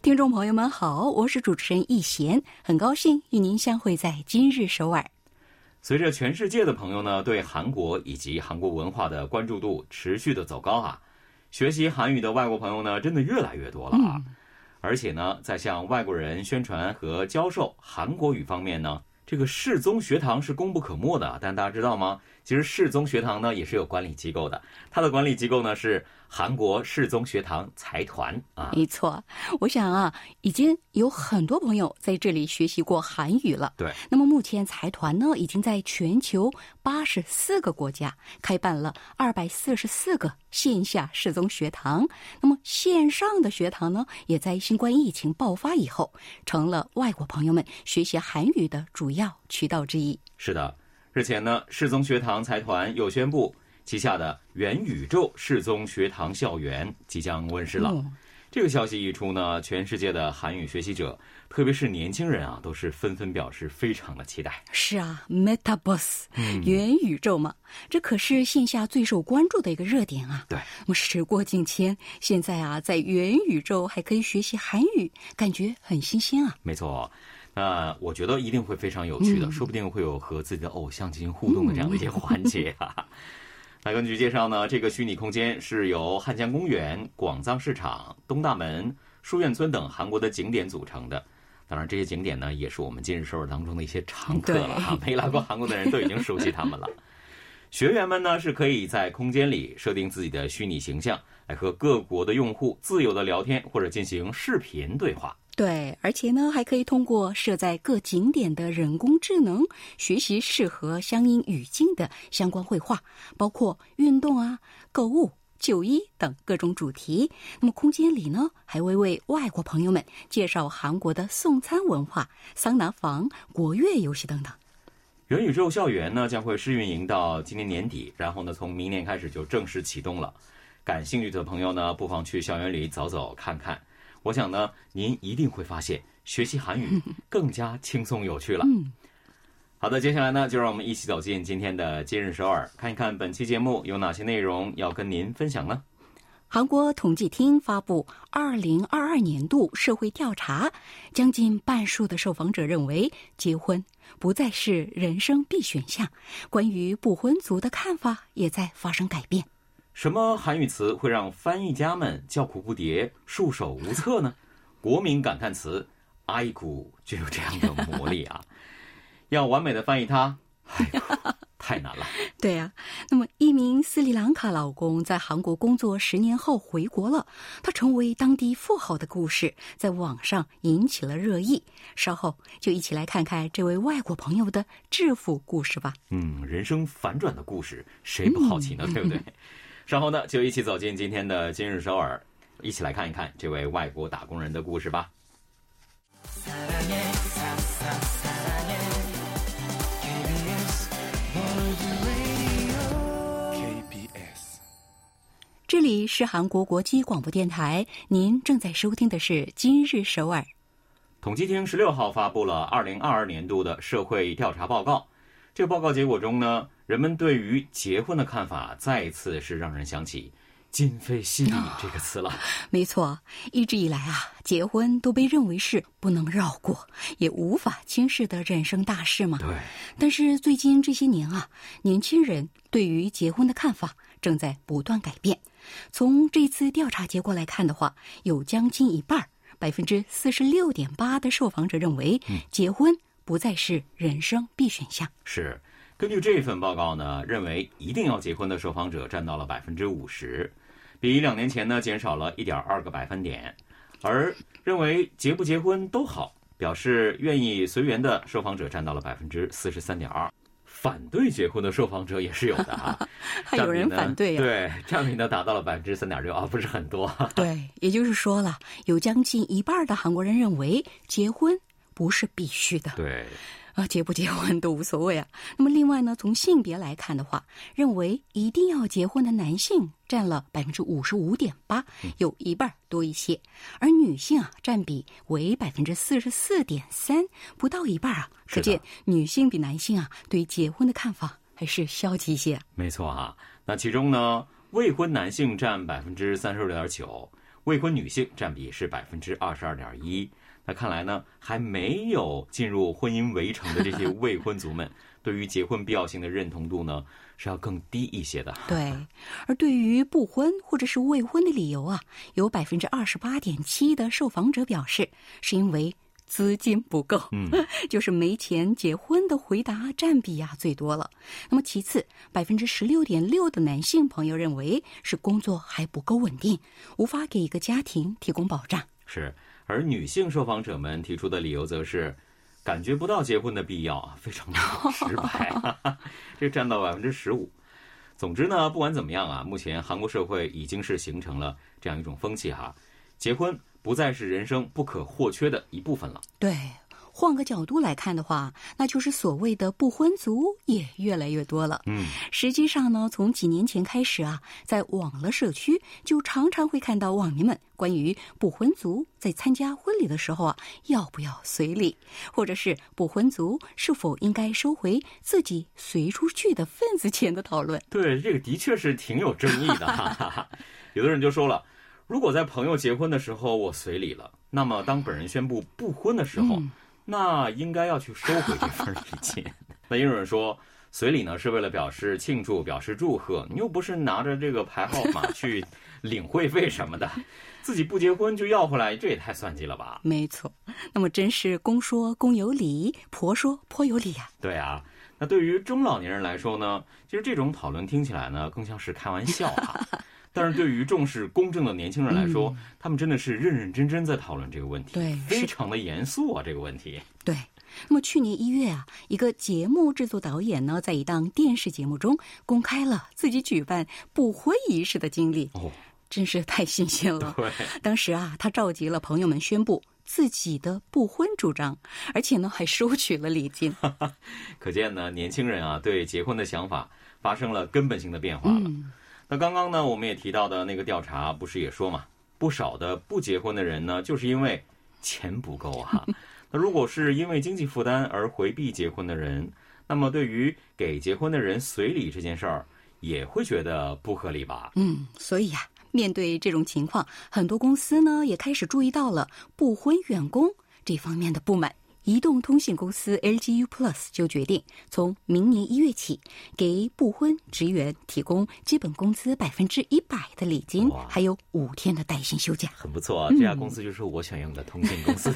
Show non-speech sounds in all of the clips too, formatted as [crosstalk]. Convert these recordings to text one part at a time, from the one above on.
听众朋友们好，我是主持人易贤，很高兴与您相会在今日首尔。随着全世界的朋友呢对韩国以及韩国文化的关注度持续的走高啊，学习韩语的外国朋友呢真的越来越多了啊。而且呢，在向外国人宣传和教授韩国语方面呢，这个世宗学堂是功不可没的。但大家知道吗？其实世宗学堂呢也是有管理机构的，它的管理机构呢是韩国世宗学堂财团啊。没错，我想啊，已经有很多朋友在这里学习过韩语了。对，那么目前财团呢已经在全球八十四个国家开办了二百四十四个线下世宗学堂。那么线上的学堂呢，也在新冠疫情爆发以后，成了外国朋友们学习韩语的主要渠道之一。是的。日前呢，世宗学堂财团又宣布，旗下的元宇宙世宗学堂校园即将问世了。这个消息一出呢，全世界的韩语学习者，特别是年轻人啊，都是纷纷表示非常的期待。是啊，MetaBoss，元宇宙嘛，这可是线下最受关注的一个热点啊。对，那么时过境迁，现在啊，在元宇宙还可以学习韩语，感觉很新鲜啊。没错。那我觉得一定会非常有趣的，说不定会有和自己的偶像进行互动的这样的一些环节啊。[laughs] 那根据介绍呢，这个虚拟空间是由汉江公园、广藏市场、东大门、书院村等韩国的景点组成的。当然，这些景点呢，也是我们今日首尔当中的一些常客了哈。[laughs] 没来过韩国的人都已经熟悉他们了。学员们呢，是可以在空间里设定自己的虚拟形象，来和各国的用户自由的聊天或者进行视频对话。对，而且呢，还可以通过设在各景点的人工智能学习适合相应语境的相关绘画，包括运动啊、购物、就医等各种主题。那么空间里呢，还会为外国朋友们介绍韩国的送餐文化、桑拿房、国乐游戏等等。元宇宙校园呢，将会试运营到今年年底，然后呢，从明年开始就正式启动了。感兴趣的朋友呢，不妨去校园里走走看看。我想呢，您一定会发现学习韩语 [laughs] 更加轻松有趣了。好的，接下来呢，就让我们一起走进今天的今日首尔，看一看本期节目有哪些内容要跟您分享呢？韩国统计厅发布二零二二年度社会调查，将近半数的受访者认为结婚不再是人生必选项，关于不婚族的看法也在发生改变。什么韩语词会让翻译家们叫苦不迭、束手无策呢？[laughs] 国民感叹词“爱苦”就有这样的魔力啊！[laughs] 要完美的翻译它，[laughs] 太难了。对呀，那么一名斯里兰卡老公在韩国工作十年后回国了，他成为当地富豪的故事在网上引起了热议。稍后就一起来看看这位外国朋友的致富故事吧。嗯，人生反转的故事，谁不好奇呢？对不对？稍后呢，就一起走进今天的今日首尔，一起来看一看这位外国打工人的故事吧。这里是韩国国际广播电台，您正在收听的是今日首尔。统计厅十六号发布了二零二二年度的社会调查报告。这个报告结果中呢，人们对于结婚的看法再次是让人想起“今非昔比”这个词了。没错，一直以来啊，结婚都被认为是不能绕过也无法轻视的人生大事嘛。对。但是最近这些年啊，年轻人对于结婚的看法正在不断改变。从这次调查结果来看的话，有将近一半，百分之四十六点八的受访者认为结婚。不再是人生必选项。是，根据这份报告呢，认为一定要结婚的受访者占到了百分之五十，比两年前呢减少了一点二个百分点。而认为结不结婚都好，表示愿意随缘的受访者占到了百分之四十三点二。反对结婚的受访者也是有的啊，[laughs] 还有人反对啊。对，占比呢达到了百分之三点六啊，不是很多。对，也就是说了，有将近一半的韩国人认为结婚不是必须的。对。啊，结不结婚都无所谓啊。那么另外呢，从性别来看的话，认为一定要结婚的男性占了百分之五十五点八，有一半多一些，而女性啊占比为百分之四十四点三，不到一半啊。可见女性比男性啊对结婚的看法还是消极一些。没错啊，那其中呢，未婚男性占百分之三十六点九，未婚女性占比是百分之二十二点一。那看来呢，还没有进入婚姻围城的这些 [laughs] 未婚族们，对于结婚必要性的认同度呢，是要更低一些的。对，而对于不婚或者是未婚的理由啊，有百分之二十八点七的受访者表示是因为资金不够，嗯，[laughs] 就是没钱结婚的回答占比啊最多了。那么其次，百分之十六点六的男性朋友认为是工作还不够稳定，无法给一个家庭提供保障。是。而女性受访者们提出的理由则是，感觉不到结婚的必要啊，非常的直白，[laughs] 这占到百分之十五。总之呢，不管怎么样啊，目前韩国社会已经是形成了这样一种风气哈，结婚不再是人生不可或缺的一部分了。对。换个角度来看的话，那就是所谓的不婚族也越来越多了。嗯，实际上呢，从几年前开始啊，在网络社区就常常会看到网民们关于不婚族在参加婚礼的时候啊，要不要随礼，或者是不婚族是否应该收回自己随出去的份子钱的讨论。对，这个的确是挺有争议的。[laughs] 有的人就说了，如果在朋友结婚的时候我随礼了，那么当本人宣布不婚的时候。那应该要去收回这份礼金。[laughs] 那也有人说，随礼呢是为了表示庆祝、表示祝贺，你又不是拿着这个牌号码去领会费什么的，[laughs] 自己不结婚就要回来，这也太算计了吧？没错。那么真是公说公有理，婆说婆有理呀。对啊。那对于中老年人来说呢，其实这种讨论听起来呢，更像是开玩笑啊。[laughs] 但是对于重视公正的年轻人来说，他们真的是认认真真在讨论这个问题，对，非常的严肃啊，这个问题。对，那么去年一月啊，一个节目制作导演呢，在一档电视节目中公开了自己举办不婚仪式的经历，哦，真是太新鲜了。对，当时啊，他召集了朋友们宣布自己的不婚主张，而且呢，还收取了礼金。可见呢，年轻人啊，对结婚的想法发生了根本性的变化了。那刚刚呢，我们也提到的那个调查，不是也说嘛，不少的不结婚的人呢，就是因为钱不够啊。[laughs] 那如果是因为经济负担而回避结婚的人，那么对于给结婚的人随礼这件事儿，也会觉得不合理吧？嗯，所以啊，面对这种情况，很多公司呢也开始注意到了不婚员工这方面的不满。移动通信公司 LG U Plus 就决定从明年一月起，给不婚职员提供基本工资百分之一百的礼金，还有五天的带薪休假。很不错，这家公司就是我想用的通信公司。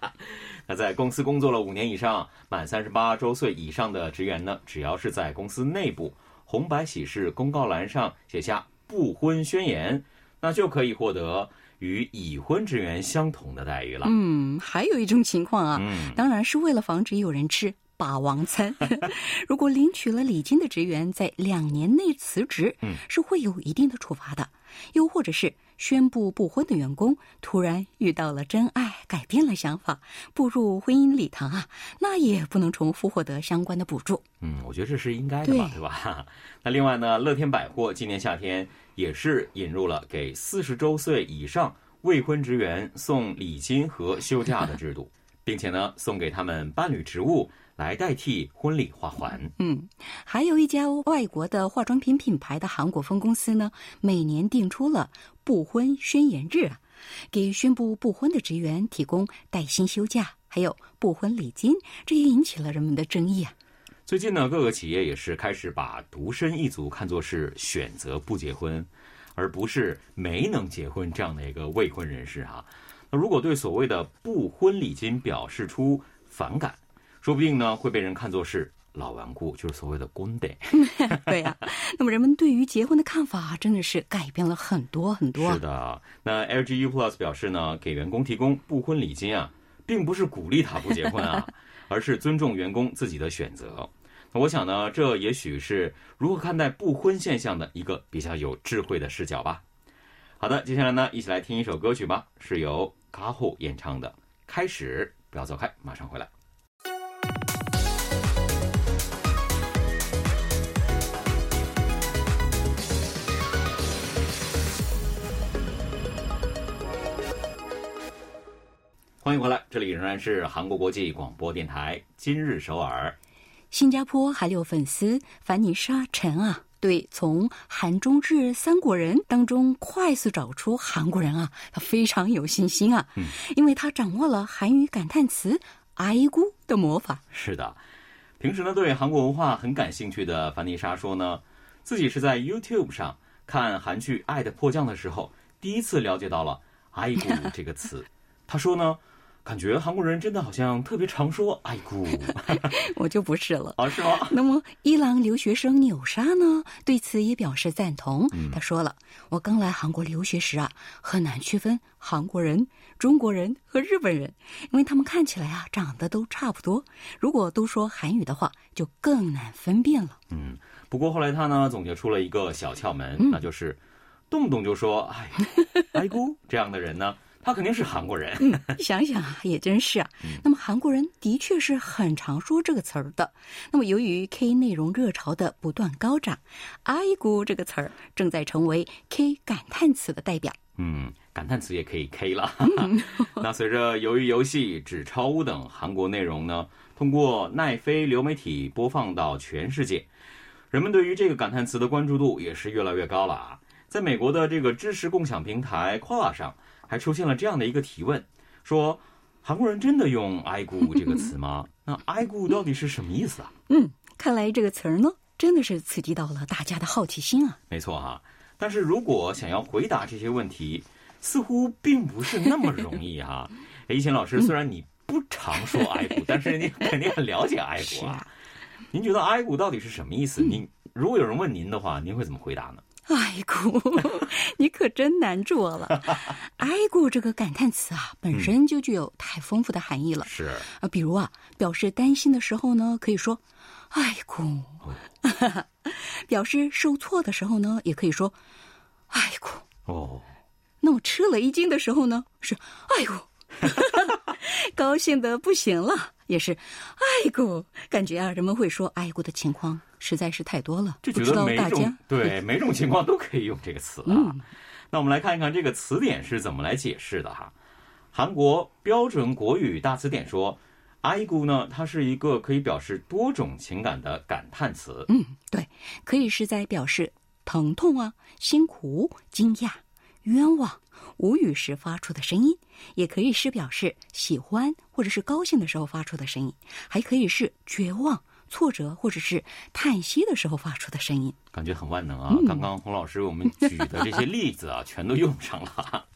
[laughs] 那在公司工作了五年以上、满三十八周岁以上的职员呢，只要是在公司内部红白喜事公告栏上写下不婚宣言，那就可以获得。与已婚职员相同的待遇了。嗯，还有一种情况啊，当然是为了防止有人吃霸王餐。[laughs] 如果领取了礼金的职员在两年内辞职，嗯，是会有一定的处罚的。又或者是宣布不婚的员工突然遇到了真爱，改变了想法，步入婚姻礼堂啊，那也不能重复获得相关的补助。嗯，我觉得这是应该的吧，对吧？[laughs] 那另外呢，乐天百货今年夏天。也是引入了给四十周岁以上未婚职员送礼金和休假的制度，[laughs] 并且呢，送给他们伴侣职务来代替婚礼花环。嗯，还有一家外国的化妆品品牌的韩国分公司呢，每年定出了不婚宣言日，给宣布不婚的职员提供带薪休假，还有不婚礼金，这也引起了人们的争议啊。最近呢，各个企业也是开始把独身一族看作是选择不结婚，而不是没能结婚这样的一个未婚人士啊。那如果对所谓的不婚礼金表示出反感，说不定呢会被人看作是老顽固，就是所谓的公得。[laughs] 对呀，那么人们对于结婚的看法真的是改变了很多很多。是的，那 LG U Plus 表示呢，给员工提供不婚礼金啊，并不是鼓励他不结婚啊，[laughs] 而是尊重员工自己的选择。我想呢，这也许是如何看待不婚现象的一个比较有智慧的视角吧。好的，接下来呢，一起来听一首歌曲吧，是由卡虎演唱的《开始》，不要走开，马上回来。欢迎回来，这里仍然是韩国国际广播电台今日首尔。新加坡韩流粉丝凡妮莎陈啊，对从韩中日三国人当中快速找出韩国人啊，他非常有信心啊，嗯，因为他掌握了韩语感叹词“阿依姑”的魔法。是的，平时呢对韩国文化很感兴趣的凡妮莎说呢，自己是在 YouTube 上看韩剧《爱的迫降》的时候，第一次了解到了“阿依姑”这个词。他说呢。感觉韩国人真的好像特别常说“爱姑”，[laughs] 我就不是了啊，是吗？那么，伊朗留学生纽莎呢，对此也表示赞同。他说了：“我刚来韩国留学时啊，很难区分韩国人、中国人和日本人，因为他们看起来啊长得都差不多。如果都说韩语的话，就更难分辨了。”嗯，不过后来他呢总结出了一个小窍门，那就是动不动就说“哎，爱姑” [laughs] 这样的人呢。他肯定是韩国人。嗯，想想啊，也真是啊。那么韩国人的确是很常说这个词儿的。那么由于 K 内容热潮的不断高涨，“爱姑”这个词儿正在成为 K 感叹词的代表。嗯，感叹词也可以 K 了。[laughs] 那随着鱿鱼游戏、纸钞屋等韩国内容呢，通过奈飞流媒体播放到全世界，人们对于这个感叹词的关注度也是越来越高了啊。在美国的这个知识共享平台 Quora 上。还出现了这样的一个提问，说韩国人真的用“爱姑”这个词吗？[laughs] 那“爱姑”到底是什么意思啊？[laughs] 嗯，看来这个词儿呢，真的是刺激到了大家的好奇心啊。没错哈，但是如果想要回答这些问题，似乎并不是那么容易哈。[laughs] 一贤老师，虽然你不常说“爱姑”，但是你肯定很了解“爱姑”啊。您觉得“爱姑”到底是什么意思？您如果有人问您的话，您会怎么回答呢？爱 [laughs] 姑，你可真难住我了。[laughs] 爱姑这个感叹词啊，本身就具有太丰富的含义了。是啊，比如啊，表示担心的时候呢，可以说“爱姑”；[laughs] 表示受挫的时候呢，也可以说“爱姑”。哦，那我吃了一惊的时候呢，是“哎姑”。高兴的不行了，也是“爱过”。感觉啊，人们会说“爱过”的情况。实在是太多了，就觉得每种对每种情况都可以用这个词啊。那我们来看一看这个词典是怎么来解释的哈。韩国标准国语大词典说，爱过呢，它是一个可以表示多种情感的感叹词。嗯，对，可以是在表示疼痛啊、辛苦、惊讶、冤枉、无语时发出的声音，也可以是表示喜欢或者是高兴的时候发出的声音，还可以是绝望。挫折或者是叹息的时候发出的声音，感觉很万能啊！刚刚洪老师为我们举的这些例子啊，[laughs] 全都用上了。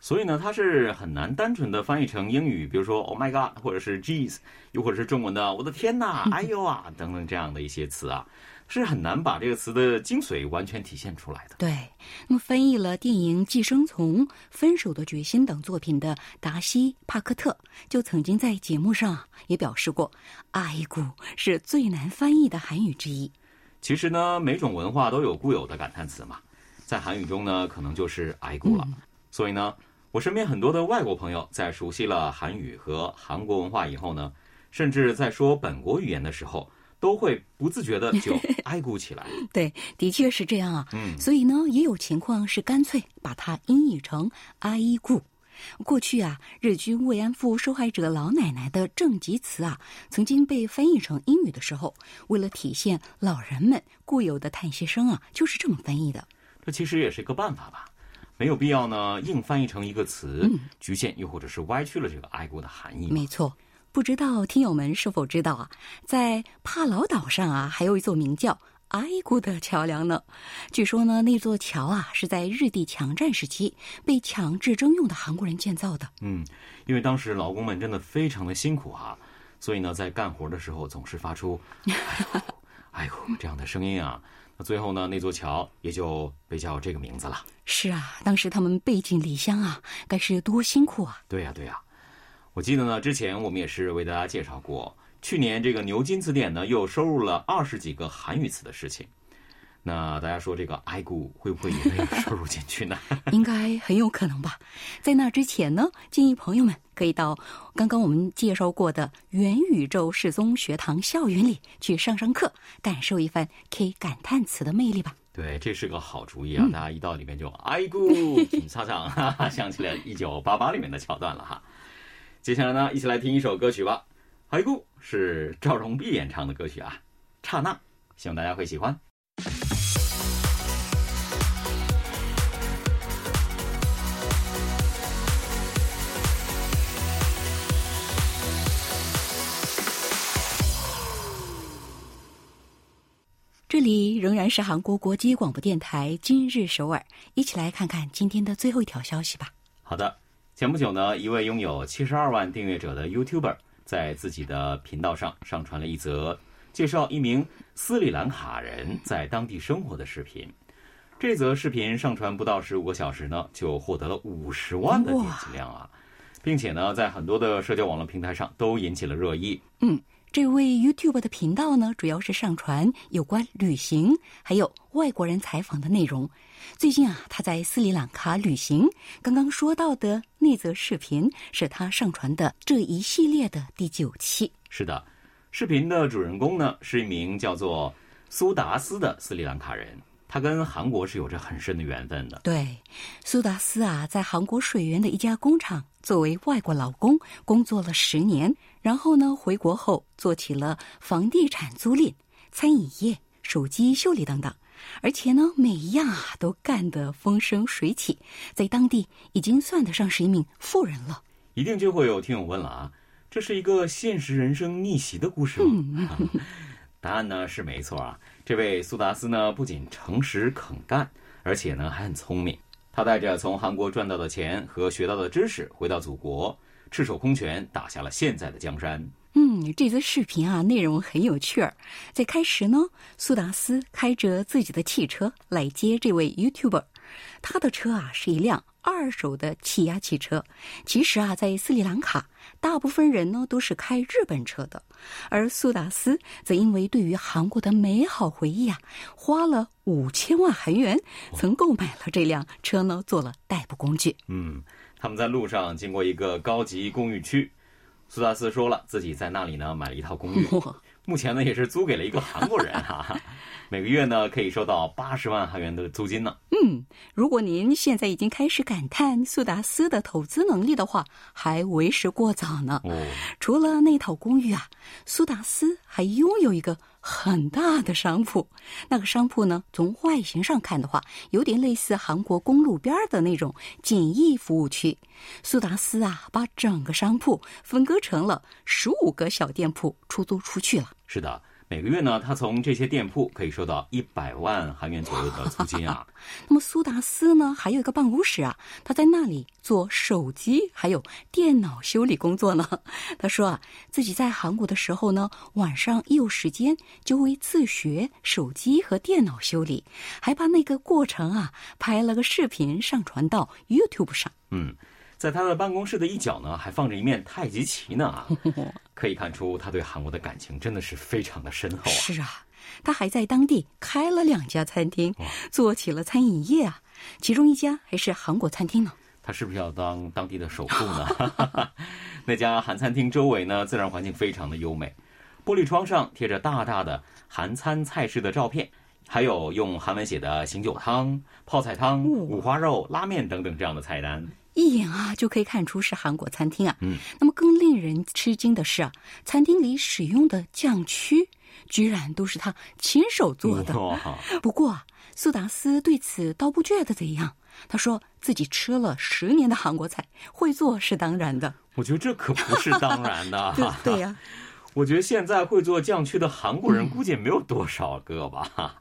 所以呢，它是很难单纯的翻译成英语，比如说 “Oh my God” 或者是 “Jeez”，又或者是中文的“我的天哪”“ [laughs] 哎呦啊”等等这样的一些词啊。是很难把这个词的精髓完全体现出来的。对，那么翻译了电影《寄生虫》《分手的决心》等作品的达西·帕克特就曾经在节目上也表示过，“爱姑”是最难翻译的韩语之一。其实呢，每种文化都有固有的感叹词嘛，在韩语中呢，可能就是“爱姑”了。所以呢，我身边很多的外国朋友在熟悉了韩语和韩国文化以后呢，甚至在说本国语言的时候。都会不自觉的就 [laughs] 哀姑起来。对，的确是这样啊。嗯，所以呢，也有情况是干脆把它音译成哀姑。过去啊，日军慰安妇受害者老奶奶的正极词啊，曾经被翻译成英语的时候，为了体现老人们固有的叹息声啊，就是这么翻译的。这其实也是一个办法吧，没有必要呢，硬翻译成一个词，局限又或者是歪曲了这个哀姑的含义。没错。不知道听友们是否知道啊，在帕劳岛上啊，还有一座名叫埃古的桥梁呢。据说呢，那座桥啊是在日帝强占时期被强制征用的韩国人建造的。嗯，因为当时劳工们真的非常的辛苦啊，所以呢，在干活的时候总是发出“哎呦，[laughs] 哎呦”这样的声音啊。那最后呢，那座桥也就被叫这个名字了。是啊，当时他们背井离乡啊，该是多辛苦啊！对呀，对呀。我记得呢，之前我们也是为大家介绍过去年这个牛津词典呢又收录了二十几个韩语词的事情。那大家说这个 I go 会不会也被收入进去呢？[laughs] 应该很有可能吧。在那之前呢，建议朋友们可以到刚刚我们介绍过的元宇宙世宗学堂校园里去上上课，感受一番 K 感叹词的魅力吧。对，这是个好主意啊！大家一到里面就 “i gu”，[laughs] 擦擦，哈哈，想起了一九八八里面的桥段了哈。接下来呢，一起来听一首歌曲吧，《i gu》是赵荣碧演唱的歌曲啊，《刹那》，希望大家会喜欢。这里仍然是韩国国际广播电台今日首尔，一起来看看今天的最后一条消息吧。好的，前不久呢，一位拥有七十二万订阅者的 YouTuber 在自己的频道上上传了一则介绍一名斯里兰卡人在当地生活的视频。这则视频上传不到十五个小时呢，就获得了五十万的点击量啊，并且呢，在很多的社交网络平台上都引起了热议。嗯。这位 YouTube 的频道呢，主要是上传有关旅行还有外国人采访的内容。最近啊，他在斯里兰卡旅行，刚刚说到的那则视频是他上传的这一系列的第九期。是的，视频的主人公呢是一名叫做苏达斯的斯里兰卡人。他跟韩国是有着很深的缘分的。对，苏达斯啊，在韩国水源的一家工厂作为外国劳工工作了十年，然后呢，回国后做起了房地产租赁、餐饮业、手机修理等等，而且呢，每一样啊都干得风生水起，在当地已经算得上是一名富人了。一定就会有听友问了啊，这是一个现实人生逆袭的故事吗？答案呢是没错啊。这位苏达斯呢，不仅诚实肯干，而且呢还很聪明。他带着从韩国赚到的钱和学到的知识，回到祖国，赤手空拳打下了现在的江山。嗯，这则视频啊，内容很有趣儿。在开始呢，苏达斯开着自己的汽车来接这位 YouTuber，他的车啊是一辆。二手的气压汽车，其实啊，在斯里兰卡，大部分人呢都是开日本车的，而苏达斯则因为对于韩国的美好回忆啊，花了五千万韩元，曾购买了这辆车呢，做了代步工具。嗯，他们在路上经过一个高级公寓区，苏达斯说了自己在那里呢买了一套公寓，[laughs] 目前呢也是租给了一个韩国人哈。每个月呢，可以收到八十万韩元的租金呢。嗯，如果您现在已经开始感叹苏达斯的投资能力的话，还为时过早呢。哦，除了那套公寓啊，苏达斯还拥有一个很大的商铺。那个商铺呢，从外形上看的话，有点类似韩国公路边的那种简易服务区。苏达斯啊，把整个商铺分割成了十五个小店铺，出租出去了。是的。每个月呢，他从这些店铺可以收到一百万韩元左右的租金啊。[laughs] 那么苏达斯呢，还有一个办公室啊，他在那里做手机还有电脑修理工作呢。[laughs] 他说啊，自己在韩国的时候呢，晚上一有时间就会自学手机和电脑修理，还把那个过程啊拍了个视频上传到 YouTube 上。嗯。在他的办公室的一角呢，还放着一面太极旗呢啊，[laughs] 可以看出他对韩国的感情真的是非常的深厚啊。是啊，他还在当地开了两家餐厅，做起了餐饮业啊，其中一家还是韩国餐厅呢。他是不是要当当地的首富呢？[laughs] 那家韩餐厅周围呢，自然环境非常的优美，玻璃窗上贴着大大的韩餐菜式的照片，还有用韩文写的醒酒汤、泡菜汤、五花肉、拉面等等这样的菜单。一眼啊就可以看出是韩国餐厅啊。嗯，那么更令人吃惊的是啊，餐厅里使用的酱曲居然都是他亲手做的。不过啊，苏达斯对此倒不觉得怎样。他说自己吃了十年的韩国菜，会做是当然的。我觉得这可不是当然的。[laughs] 对呀，我觉得现在会做酱曲的韩国人估计也没有多少个吧。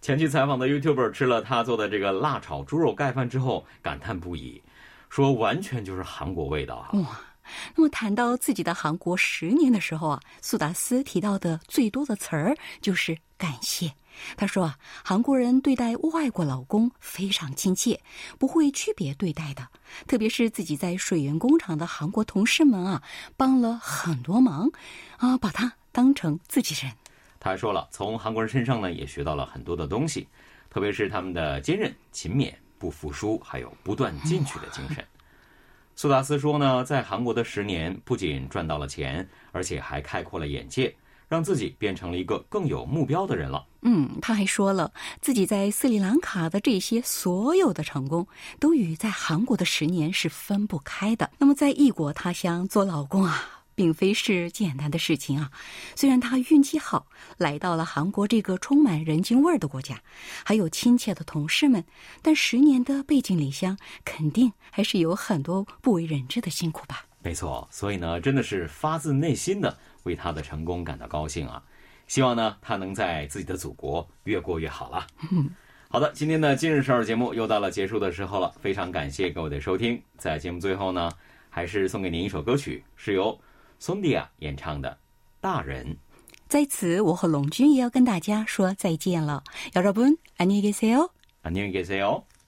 前去采访的 YouTuber 吃了他做的这个辣炒猪肉盖饭之后，感叹不已。说完全就是韩国味道啊！哇，那么谈到自己的韩国十年的时候啊，苏达斯提到的最多的词儿就是感谢。他说啊，韩国人对待外国老公非常亲切，不会区别对待的。特别是自己在水源工厂的韩国同事们啊，帮了很多忙，啊，把他当成自己人。他还说了，从韩国人身上呢，也学到了很多的东西，特别是他们的坚韧、勤勉、不服输，还有不断进取的精神。苏达斯说呢，在韩国的十年，不仅赚到了钱，而且还开阔了眼界，让自己变成了一个更有目标的人了。嗯，他还说了自己在斯里兰卡的这些所有的成功，都与在韩国的十年是分不开的。那么，在异国他乡做老公啊。并非是简单的事情啊！虽然他运气好，来到了韩国这个充满人情味儿的国家，还有亲切的同事们，但十年的背井离乡，肯定还是有很多不为人知的辛苦吧？没错，所以呢，真的是发自内心的为他的成功感到高兴啊！希望呢，他能在自己的祖国越过越好了。好的，今天的今日首尔节目又到了结束的时候了，非常感谢各位的收听。在节目最后呢，还是送给您一首歌曲，是由。松迪亚演唱的《大人》，在此我和龙君也要跟大家说再见了。여러분안녕히계세 요， 안녕히계세 요。